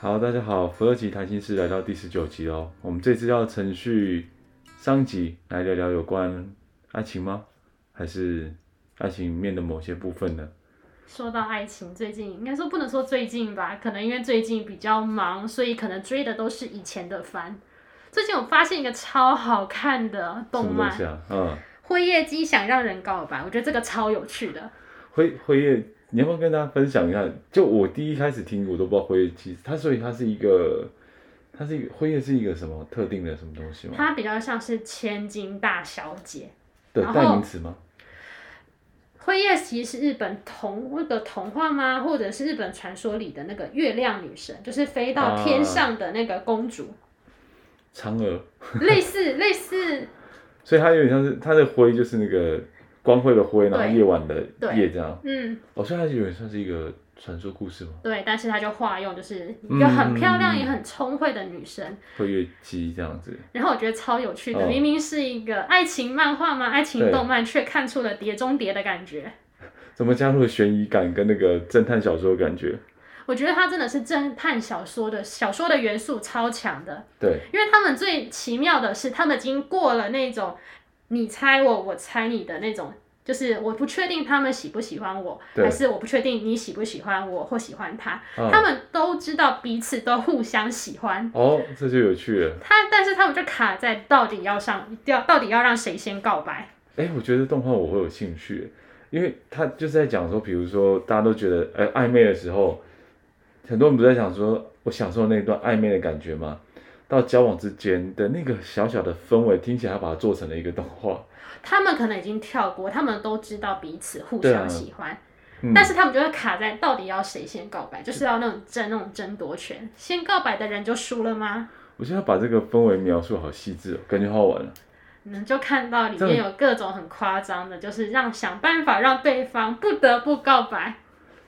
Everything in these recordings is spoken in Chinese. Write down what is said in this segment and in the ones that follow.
好，大家好，福乐奇谈心事来到第十九集哦。我们这次要程序上集来聊聊有关爱情吗？还是爱情里面的某些部分呢？说到爱情，最近应该说不能说最近吧，可能因为最近比较忙，所以可能追的都是以前的番。最近我发现一个超好看的动漫，啊？嗯，辉夜姬想让人告白，我觉得这个超有趣的。辉辉夜。你要不要跟大家分享一下？就我第一开始听，我都不知道辉夜姬，它所以它是一个，它是一个辉夜是一个什么特定的什么东西吗？它比较像是千金大小姐的代名词吗？辉夜其实是日本童那个童话吗？或者是日本传说里的那个月亮女神，就是飞到天上的那个公主。嫦娥。类似类似。所以它有点像是它的辉就是那个。光辉的辉，然后夜晚的夜，这样。嗯，哦，所以它有点算是一个传说故事吗？对，但是它就化用，就是一个很漂亮也很聪慧的女生，会越姬这样子。然后我觉得超有趣的，明明是一个爱情漫画嘛，爱情动漫，却看出了碟中谍的感觉。怎么加入了悬疑感跟那个侦探小说的感觉？我觉得它真的是侦探小说的小说的元素超强的。对，因为他们最奇妙的是，他们已经过了那种。你猜我，我猜你的那种，就是我不确定他们喜不喜欢我，还是我不确定你喜不喜欢我或喜欢他。哦、他们都知道彼此都互相喜欢。哦，这就有趣了。他，但是他们就卡在到底要上，要到底要让谁先告白？哎、欸，我觉得动画我会有兴趣，因为他就是在讲说，比如说大家都觉得，哎、欸，暧昧的时候，很多人不在想说，我享受那段暧昧的感觉吗？到交往之间的那个小小的氛围，听起来要把它做成了一个动画。他们可能已经跳过，他们都知道彼此互相喜欢，啊嗯、但是他们就会卡在到底要谁先告白，就是要那种争那种争夺权，先告白的人就输了吗？我现在把这个氛围描述好细致哦，感觉好好玩了。你就看到里面有各种很夸张的，就是让想办法让对方不得不告白。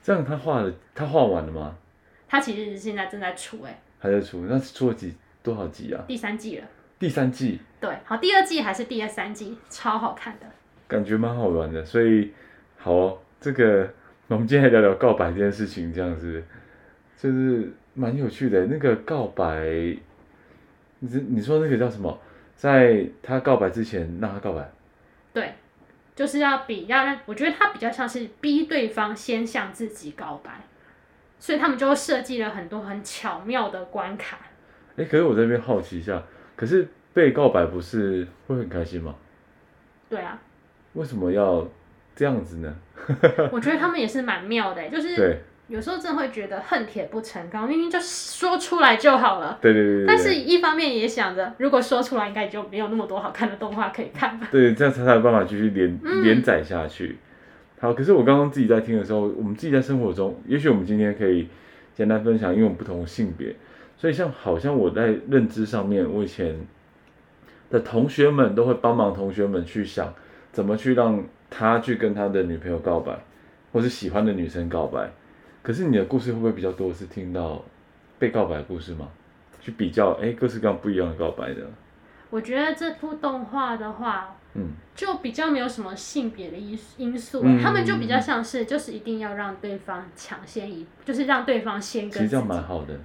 这样他画了，他画完了吗？他其实现在正在出，哎，还在出，那出了几？多少集啊？第三季了。第三季。对，好，第二季还是第二三季，超好看的。感觉蛮好玩的，所以好哦，这个我们今天来聊聊告白这件事情，这样子就是蛮有趣的。那个告白，你你说那个叫什么？在他告白之前让他告白。对，就是要比要让，我觉得他比较像是逼对方先向自己告白，所以他们就设计了很多很巧妙的关卡。哎，可是我这边好奇一下，可是被告白不是会很开心吗？对啊。为什么要这样子呢？我觉得他们也是蛮妙的，就是有时候真的会觉得恨铁不成钢，明明就说出来就好了。对对对，对。但是一方面也想着，如果说出来，应该就没有那么多好看的动画可以看吧。对，这样才有办法继续连、嗯、连载下去。好，可是我刚刚自己在听的时候，我们自己在生活中，也许我们今天可以简单分享，因为我们不同性别。所以像好像我在认知上面，我以前的同学们都会帮忙同学们去想怎么去让他去跟他的女朋友告白，或是喜欢的女生告白。可是你的故事会不会比较多是听到被告白的故事吗？去比较，哎，各式各样不一样的告白的。我觉得这部动画的话，嗯，就比较没有什么性别的因因素，嗯，他们就比较像是就是一定要让对方抢先一，就是让对方先跟。其实这样蛮好的。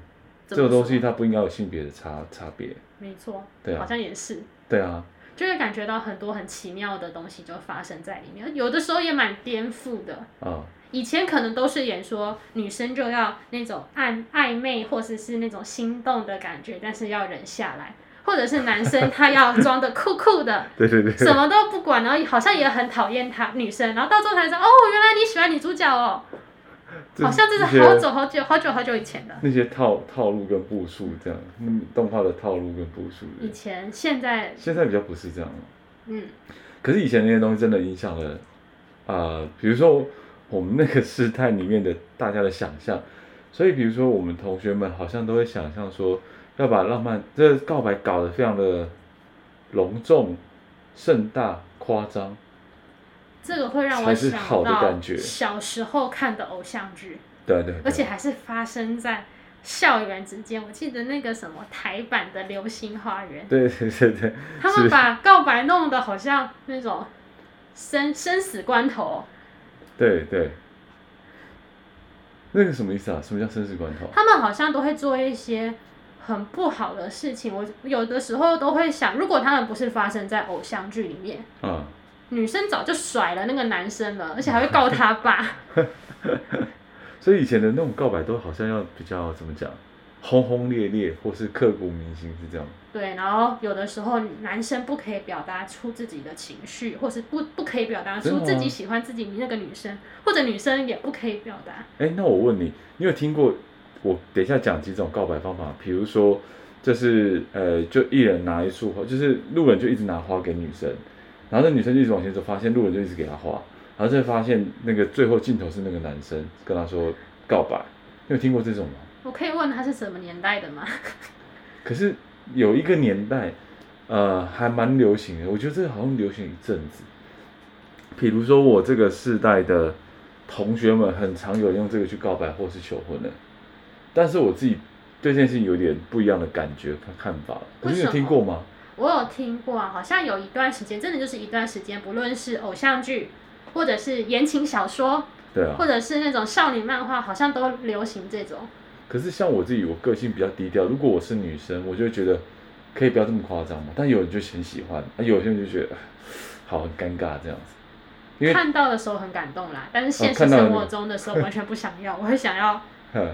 这个东西它不应该有性别的差差别，没错，对啊，好像也是，对啊，就会感觉到很多很奇妙的东西就发生在里面，有的时候也蛮颠覆的。啊。以前可能都是演说女生就要那种暧暧昧或者是那种心动的感觉，但是要忍下来，或者是男生他要装的酷酷的，对对对，什么都不管，然后好像也很讨厌他女生，然后到最后才知道哦，原来你喜欢女主角哦。好像这是好久好久好久好久以前的那些套套路跟步数这样，嗯，动画的套路跟步数。以前现在现在比较不是这样了。嗯。可是以前那些东西真的影响了啊、呃，比如说我们那个时代里面的大家的想象，所以比如说我们同学们好像都会想象说，要把浪漫这个告白搞得非常的隆重、盛大、夸张。这个会让我想到小时候看的偶像剧，对对，而且还是发生在校园之间。我记得那个什么台版的《流星花园》，对对对对，他们把告白弄得好像那种生生死关头。对对，那个什么意思啊？什么叫生死关头？他们好像都会做一些很不好的事情。我有的时候都会想，如果他们不是发生在偶像剧里面，嗯。女生早就甩了那个男生了，而且还会告他爸。所以以前的那种告白都好像要比较怎么讲，轰轰烈烈，或是刻骨铭心，是这样。对，然后有的时候男生不可以表达出自己的情绪，或是不不可以表达出自己喜欢自己那个女生，或者女生也不可以表达。哎，那我问你，你有听过我等一下讲几种告白方法？比如说，就是呃，就一人拿一束花，就是路人就一直拿花给女生。然后那女生就一直往前走，发现路人就一直给她画，然后再发现那个最后镜头是那个男生跟她说告白，你有听过这种吗？我可以问他是什么年代的吗？可是有一个年代，呃，还蛮流行的，我觉得这个好像流行一阵子。比如说我这个世代的同学们，很常有人用这个去告白或是求婚的，但是我自己对这件事情有点不一样的感觉和看法。可是你有听过吗？我有听过啊，好像有一段时间，真的就是一段时间，不论是偶像剧，或者是言情小说，对啊，或者是那种少女漫画，好像都流行这种。可是像我自己，我个性比较低调，如果我是女生，我就会觉得可以不要这么夸张嘛。但有人就很喜欢，啊，有些人就觉得好很尴尬这样子。因为看到的时候很感动啦，但是现实生活中的时候完全不想要，哦、我会想要，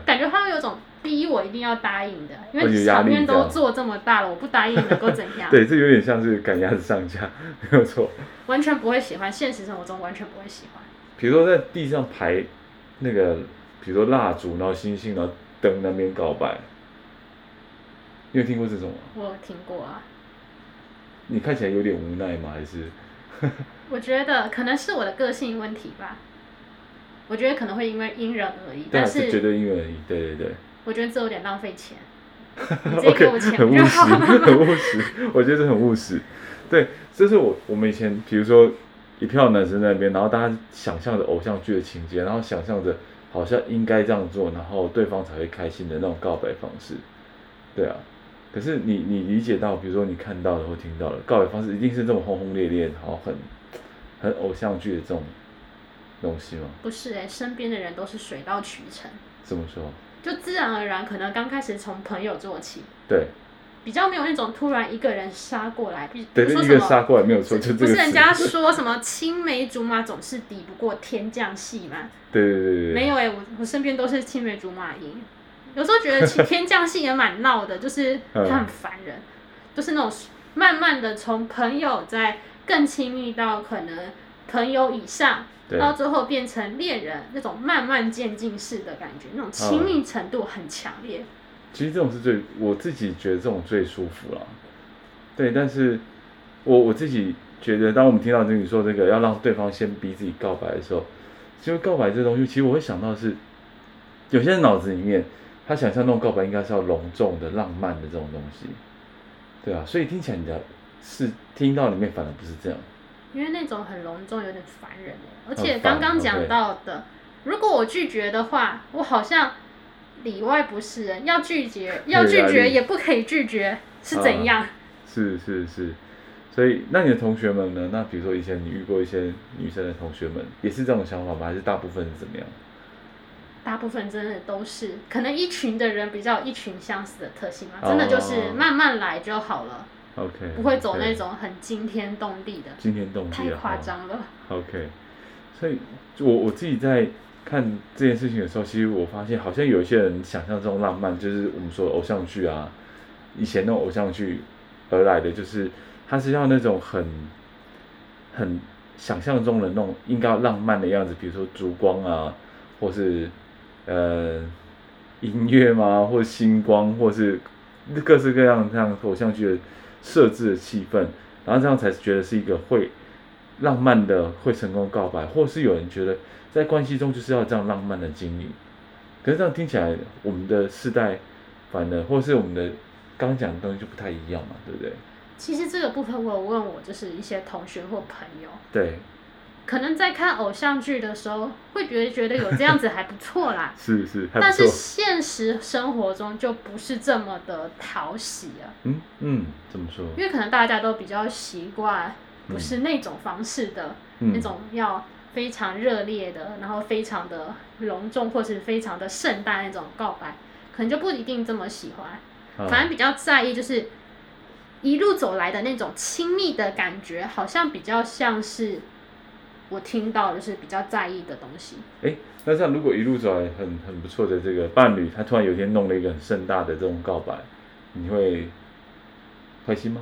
感觉他们有种。逼我一定要答应的，因为场面都做这么大了，我不答应能够怎样？对，这有点像是赶鸭子上架，没有错。完全不会喜欢，现实生活中完全不会喜欢。比如说在地上排那个，比如说蜡烛，然后星星，然后灯那边告白，你有听过这种吗？我有听过啊。你看起来有点无奈吗？还是？我觉得可能是我的个性问题吧。我觉得可能会因为因人而异，但是绝对因人而异，对对对。我觉得这有点浪费钱，你直接给我钱 okay, 很务实，很务实。我觉得这很务实。对，这是我我们以前，比如说一票男生在那边，然后大家想象着偶像剧的情节，然后想象着好像应该这样做，然后对方才会开心的那种告白方式。对啊，可是你你理解到，比如说你看到的或听到的告白方式，一定是这么轰轰烈烈，然后很很偶像剧的这种东西吗？不是哎、欸，身边的人都是水到渠成。怎么说？就自然而然，可能刚开始从朋友做起，对，比较没有那种突然一个人杀过来，比对，一个杀过来没有错，就不是人家说什么青梅竹马总是抵不过天降戏嘛？对对对对，没有哎、欸，我我身边都是青梅竹马赢，有时候觉得天降戏也蛮闹的，就是他很烦人，就是那种慢慢的从朋友在更亲密到可能朋友以上。到最后变成恋人那种慢慢渐进式的感觉，那种亲密程度很强烈。嗯。其实这种是最我自己觉得这种最舒服了。对，但是我我自己觉得，当我们听到这你说这个要让对方先逼自己告白的时候，其实告白这东西，其实我会想到是，有些人脑子里面他想象那种告白应该是要隆重的、浪漫的这种东西，对啊，所以听起来你的是听到里面反而不是这样。因为那种很隆重，有点烦人，而且刚刚讲到的，如果我拒绝的话，我好像里外不是人，要拒绝，要拒绝也不可以拒绝，是怎样？啊、是是是，所以那你的同学们呢？那比如说以前你遇过一些女生的同学们，也是这种想法吗？还是大部分是怎么样？大部分真的都是，可能一群的人比较一群相似的特性嘛，真的就是慢慢来就好了。OK，不会走那种很惊天动地的，惊天动地太夸张了。OK，所以我我自己在看这件事情的时候，其实我发现好像有一些人想象中浪漫，就是我们说的偶像剧啊，以前那种偶像剧而来的，就是他是要那种很很想象中的那种应该要浪漫的样子，比如说烛光啊，或是呃音乐吗，或星光，或是各式各样这样偶像剧的。设置的气氛，然后这样才觉得是一个会浪漫的、会成功告白，或是有人觉得在关系中就是要这样浪漫的经历，可是这样听起来，我们的世代反而，或是我们的刚讲的东西就不太一样嘛，对不对？其实这个部分我有问我就是一些同学或朋友，对，可能在看偶像剧的时候会觉得觉得有这样子还不错啦，是是，但是现实生活中就不是这么的讨喜啊。嗯嗯，怎么说？因为可能大家都比较习惯不是那种方式的，嗯、那种要。非常热烈的，然后非常的隆重，或是非常的盛大那种告白，可能就不一定这么喜欢。反正比较在意就是一路走来的那种亲密的感觉，好像比较像是我听到就是比较在意的东西。哎，那像如果一路走来很很不错的这个伴侣，他突然有一天弄了一个很盛大的这种告白，你会开心吗？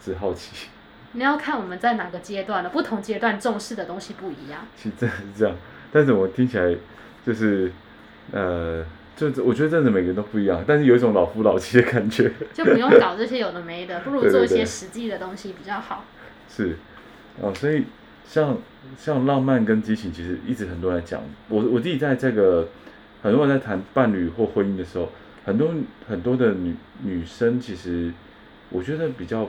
只好奇。你要看我们在哪个阶段了，不同阶段重视的东西不一样。其实真的是这样，但是我听起来就是，呃，就我觉得真的每个人都不一样，但是有一种老夫老妻的感觉。就不用搞这些有的没的，不如做一些实际的东西比较好。对对对是，哦，所以像像浪漫跟激情，其实一直很多人讲。我我自己在这个很多人在谈伴侣或婚姻的时候，很多很多的女女生，其实我觉得比较。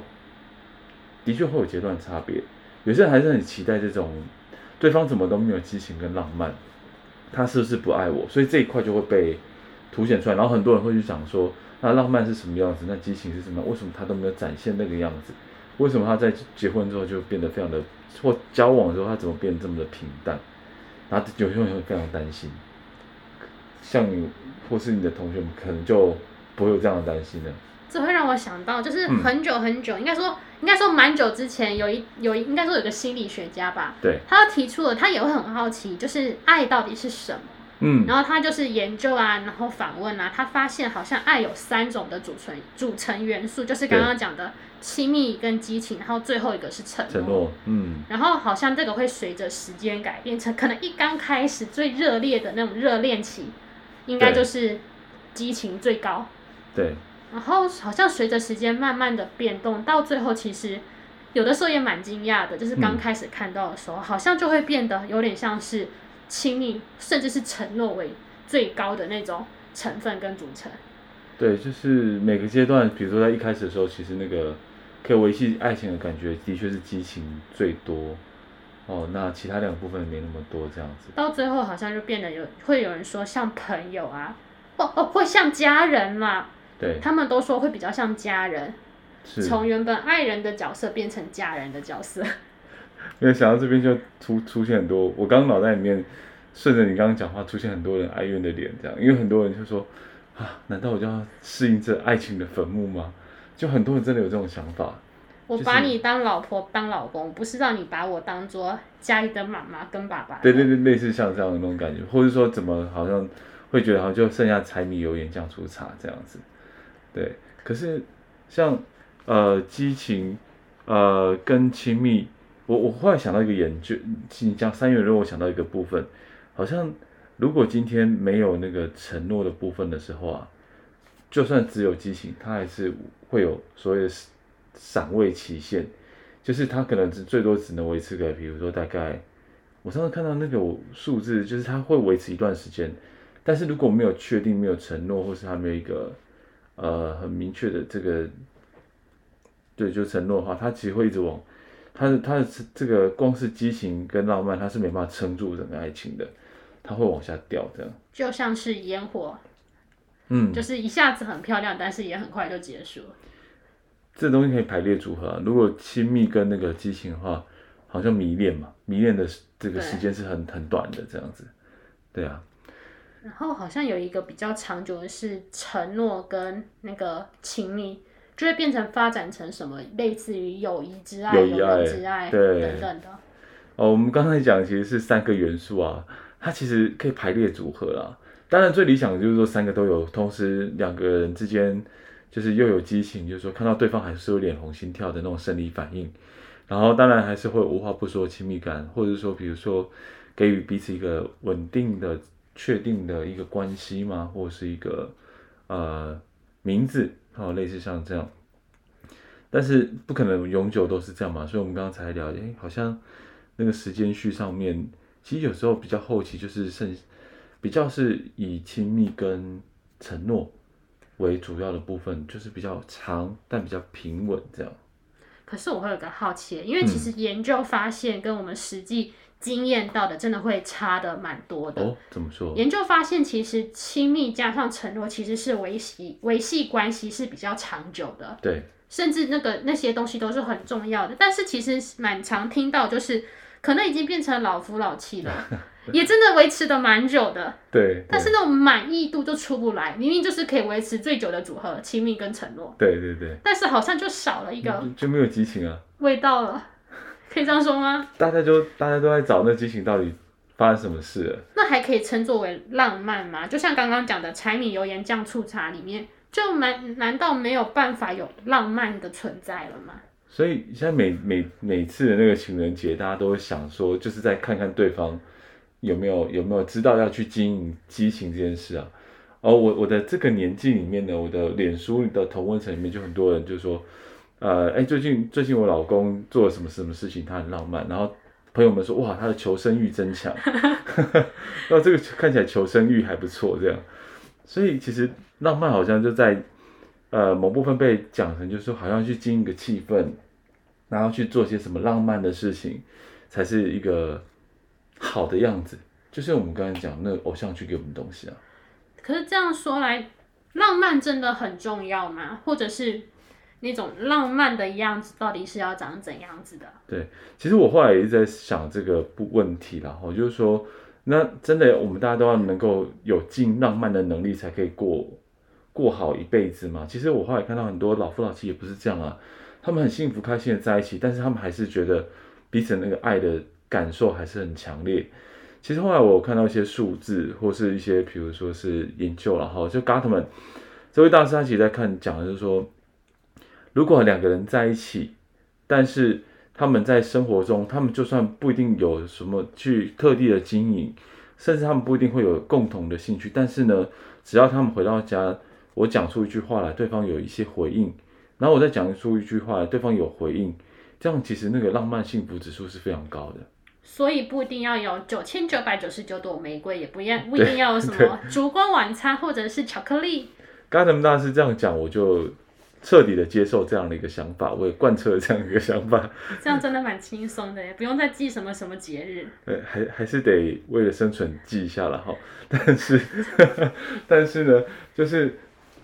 的确会有阶段差别，有些人还是很期待这种对方怎么都没有激情跟浪漫，他是不是不爱我？所以这一块就会被凸显出来，然后很多人会去想说，那浪漫是什么样子？那激情是什么？为什么他都没有展现那个样子？为什么他在结婚之后就变得非常的，或交往的时候他怎么变得这么的平淡？然后有些人会非常担心，像你或是你的同学们，可能就不会有这样的担心了。这会让我想到，就是很久很久，嗯、应该说应该说蛮久之前，有一有一应该说有个心理学家吧，对，他提出了，他也会很好奇，就是爱到底是什么，嗯，然后他就是研究啊，然后访问啊，他发现好像爱有三种的组成组成元素，就是刚刚讲的亲密跟激情，然后最后一个是承诺，承诺，嗯，然后好像这个会随着时间改变成，可能一刚开始最热烈的那种热恋期，应该就是激情最高，对。然后好像随着时间慢慢的变动，到最后其实有的时候也蛮惊讶的，就是刚开始看到的时候，嗯、好像就会变得有点像是亲密，甚至是承诺为最高的那种成分跟组成。对，就是每个阶段，比如说在一开始的时候，其实那个可以维系爱情的感觉，的确是激情最多。哦，那其他两个部分没那么多这样子。到最后好像就变得有会有人说像朋友啊，哦哦，会像家人嘛。对他们都说会比较像家人，从原本爱人的角色变成家人的角色。因为想到这边就出出现很多，我刚刚脑袋里面顺着你刚刚讲话，出现很多人哀怨的脸，这样，因为很多人就说啊，难道我就要适应这爱情的坟墓吗？就很多人真的有这种想法。我把你当老婆当老公，不是让你把我当做家里的妈妈跟爸爸。对对对，类似像这样的那种感觉，或者说怎么好像会觉得好像就剩下柴米油盐酱醋茶这样子。对，可是像呃激情，呃跟亲密，我我忽然想到一个研究，你讲三元论，我想到一个部分，好像如果今天没有那个承诺的部分的时候啊，就算只有激情，它还是会有所谓的赏味期限，就是它可能是最多只能维持个，比如说大概，我上次看到那个数字，就是它会维持一段时间，但是如果没有确定、没有承诺，或是它没有一个。呃，很明确的这个，对，就承诺的话，他其实会一直往，他的他的这个光是激情跟浪漫，他是没办法撑住整个爱情的，他会往下掉，这样。就像是烟火，嗯，就是一下子很漂亮，但是也很快就结束了。这东西可以排列组合啊，如果亲密跟那个激情的话，好像迷恋嘛，迷恋的这个时间是很很短的，这样子，对啊。然后好像有一个比较长久的是承诺跟那个亲密，就会变成发展成什么类似于友谊之爱、友谊之爱对等等的。哦，我们刚才讲其实是三个元素啊，它其实可以排列组合啦。当然最理想的就是说三个都有，同时两个人之间就是又有激情，就是说看到对方还是有脸红心跳的那种生理反应。然后当然还是会无话不说亲密感，或者是说比如说给予彼此一个稳定的。确定的一个关系吗？或是一个呃名字，好，类似像这样，但是不可能永久都是这样嘛。所以我们刚刚才聊，诶，好像那个时间序上面，其实有时候比较后期就是剩比较是以亲密跟承诺为主要的部分，就是比较长但比较平稳这样。可是我会有个好奇，因为其实研究发现跟我们实际经验到的真的会差的蛮多的。哦，怎么说？研究发现，其实亲密加上承诺，其实是维系维系关系是比较长久的。对，甚至那个那些东西都是很重要的。但是其实蛮常听到，就是可能已经变成老夫老妻了。也真的维持的蛮久的，对，但是那种满意度就出不来，明明就是可以维持最久的组合，亲密跟承诺，对对对，但是好像就少了一个，就没有激情啊，味道了，可以这样说吗？大家就大家都在找那激情到底发生什么事了？那还可以称作为浪漫吗？就像刚刚讲的柴米油盐酱醋茶里面，就难难道没有办法有浪漫的存在了吗？所以现在每每每次的那个情人节，大家都会想说，就是在看看对方。有没有有没有知道要去经营激情这件事啊？哦，我我的这个年纪里面呢，我的脸书的同温层里面就很多人就说，呃，哎，最近最近我老公做了什么什么事情，他很浪漫，然后朋友们说，哇，他的求生欲真强，那这个看起来求生欲还不错，这样，所以其实浪漫好像就在呃某部分被讲成就是，好像去经营个气氛，然后去做些什么浪漫的事情，才是一个。好的样子，就是我们刚才讲那个偶像剧给我们东西啊。可是这样说来，浪漫真的很重要吗？或者是那种浪漫的样子，到底是要长怎样子的？对，其实我后来也一直在想这个不问题啦。我就是说，那真的我们大家都要能够有尽浪漫的能力，才可以过过好一辈子嘛。其实我后来看到很多老夫老妻也不是这样啊，他们很幸福开心的在一起，但是他们还是觉得彼此那个爱的。感受还是很强烈。其实后来我看到一些数字，或是一些，比如说是研究，然后就 Gottman 这位大师，他其实在看讲的就是说，如果两个人在一起，但是他们在生活中，他们就算不一定有什么去特地的经营，甚至他们不一定会有共同的兴趣，但是呢，只要他们回到家，我讲出一句话来，对方有一些回应，然后我再讲出一句话来，对方有回应，这样其实那个浪漫幸福指数是非常高的。所以不一定要有九千九百九十九朵玫瑰，也不要不一定要有什么烛光晚餐或者是巧克力。刚才他们大师这样讲，我就彻底的接受这样的一个想法，我也贯彻了这样一个想法。这样真的蛮轻松的，也不用再记什么什么节日。对，还还是得为了生存记一下了哈。但是 但是呢，就是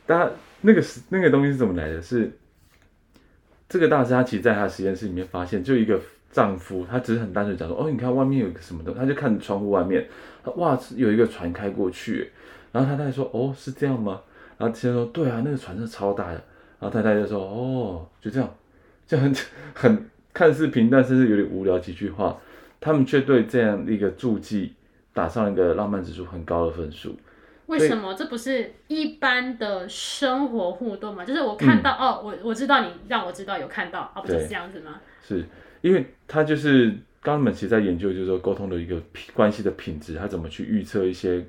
大家那个是那个东西是怎么来的？是这个大师他其实在他实验室里面发现，就一个。丈夫他只是很单纯讲说，哦，你看外面有一个什么东西，他就看窗户外面，哇，有一个船开过去，然后他太太说，哦，是这样吗？然后先生说，对啊，那个船是超大的，然后太太就说，哦，就这样，就很很看似平淡，甚至有点无聊几句话，他们却对这样一个注记打上一个浪漫指数很高的分数。为什么？这不是一般的生活互动吗？就是我看到，嗯、哦，我我知道你让我知道有看到，啊，不就是这样子吗？是。因为他就是刚刚们其实在研究，就是说沟通的一个关系的品质，他怎么去预测一些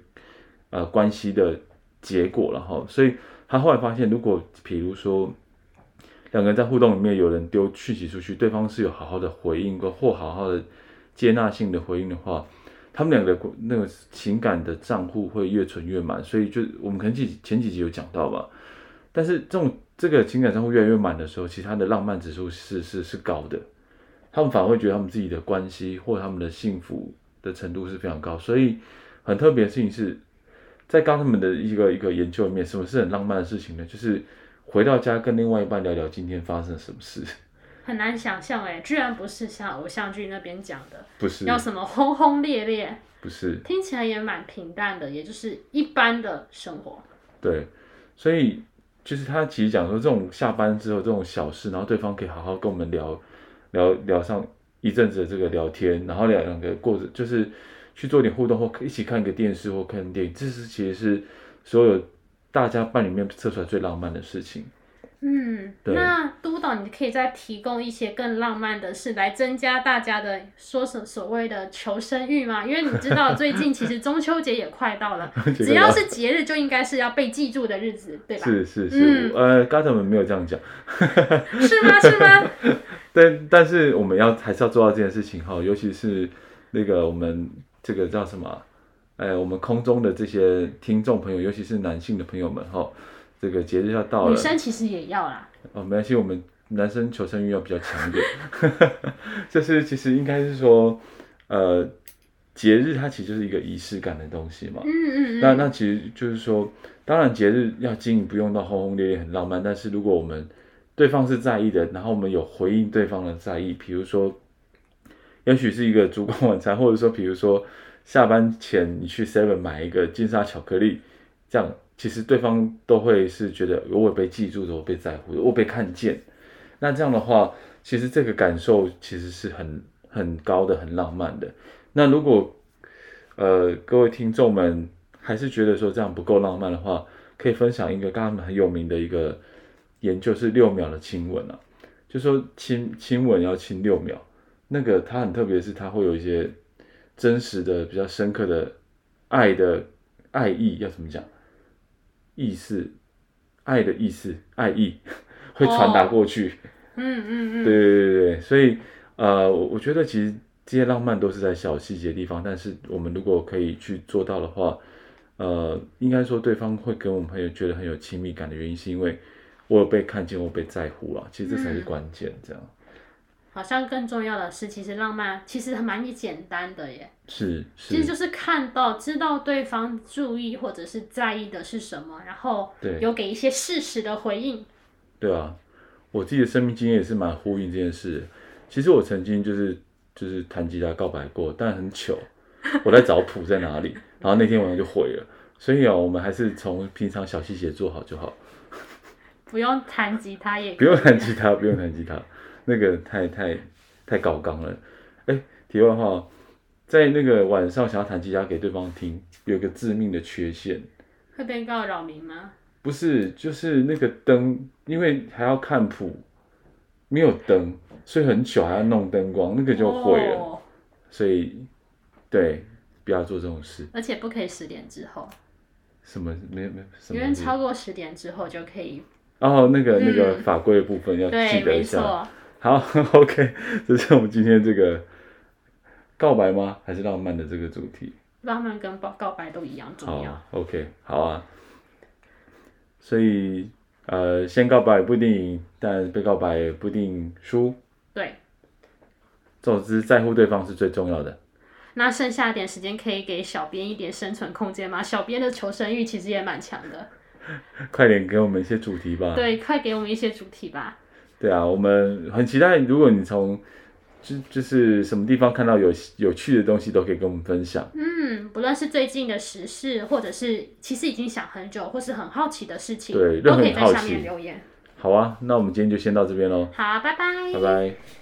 呃关系的结果，然后，所以他后来发现，如果比如说两个人在互动里面有人丢讯息出去，对方是有好好的回应过或好好的接纳性的回应的话，他们两个那个情感的账户会越存越满，所以就我们可能几前几集有讲到吧，但是这种这个情感账户越来越满的时候，其实他的浪漫指数是是是高的。他们反而会觉得他们自己的关系或他们的幸福的程度是非常高，所以很特别的事情是在刚他们的一个一个研究里面，什么是很浪漫的事情呢？就是回到家跟另外一半聊聊今天发生了什么事。很难想象哎，居然不是像偶像剧那边讲的，不是要什么轰轰烈烈，不是，听起来也蛮平淡的，也就是一般的生活。对，所以就是他其实讲说这种下班之后这种小事，然后对方可以好好跟我们聊。聊聊上一阵子的这个聊天，然后两两个过着就是去做点互动，或一起看个电视或看电影，这是其实是所有大家伴里面测出来最浪漫的事情。嗯，对那督导，你可以再提供一些更浪漫的事来增加大家的说什所谓的求生欲吗？因为你知道最近其实中秋节也快到了，只要是节日就应该是要被记住的日子，对吧？是是是，嗯、呃，刚才我们没有这样讲，是吗？是吗？但但是我们要还是要做到这件事情哈，尤其是那个我们这个叫什么？哎，我们空中的这些听众朋友，尤其是男性的朋友们哈，这个节日要到了，女生其实也要啦。哦，没关系，我们男生求生欲要比较强一点。就是其实应该是说，呃，节日它其实就是一个仪式感的东西嘛。嗯嗯嗯。那那其实就是说，当然节日要经营不用到轰轰烈烈很浪漫，但是如果我们对方是在意的，然后我们有回应对方的在意，比如说，也许是一个烛光晚餐，或者说比如说下班前你去 Seven 买一个金沙巧克力，这样。其实对方都会是觉得我被记住的，我被在乎，我被看见。那这样的话，其实这个感受其实是很很高的，很浪漫的。那如果呃各位听众们还是觉得说这样不够浪漫的话，可以分享一个刚刚很有名的一个研究，是六秒的亲吻啊，就说亲亲吻要亲六秒。那个它很特别，是它会有一些真实的、比较深刻的爱的爱意，要怎么讲？意思，爱的意思，爱意 会传达过去。嗯嗯嗯，对对对对，所以呃，我我觉得其实这些浪漫都是在小细节的地方，但是我们如果可以去做到的话，呃，应该说对方会跟我们朋友觉得很有亲密感的原因，是因为我有被看见，我被在乎了，其实这才是关键，这样。好像更重要的是，其实浪漫其实还蛮简单的耶。是，是，其实就是看到、知道对方注意或者是在意的是什么，然后有给一些适时的回应。对啊，我自己的生命经验也是蛮呼应这件事。其实我曾经就是就是弹吉他告白过，但很糗，我在找谱在哪里，然后那天晚上就毁了。所以啊，我们还是从平常小细节做好就好。不用弹吉他也可以。不用弹吉他，不用弹吉他。那个太太太高刚了，哎，题外话，在那个晚上想要弹吉他给对方听，有个致命的缺陷，会被告扰民吗？不是，就是那个灯，因为还要看谱，没有灯，所以很久还要弄灯光，那个就毁了。哦、所以，对，不要做这种事。而且不可以十点之后。什么？没没什么？因为超过十点之后就可以。哦，那个、嗯、那个法规的部分要记得一下。好，OK，这是我们今天这个告白吗？还是浪漫的这个主题？浪漫跟告告白都一样重要。好，OK，好啊。所以，呃，先告白不一定赢，但被告白不一定输。对。总之，在乎对方是最重要的。那剩下一点时间可以给小编一点生存空间吗？小编的求生欲其实也蛮强的。快点给我们一些主题吧。对，快给我们一些主题吧。对啊，我们很期待，如果你从就就是什么地方看到有有趣的东西，都可以跟我们分享。嗯，不论是最近的时事，或者是其实已经想很久，或是很好奇的事情，对，都可以在下面留言。好啊，那我们今天就先到这边喽。好，拜拜。拜拜。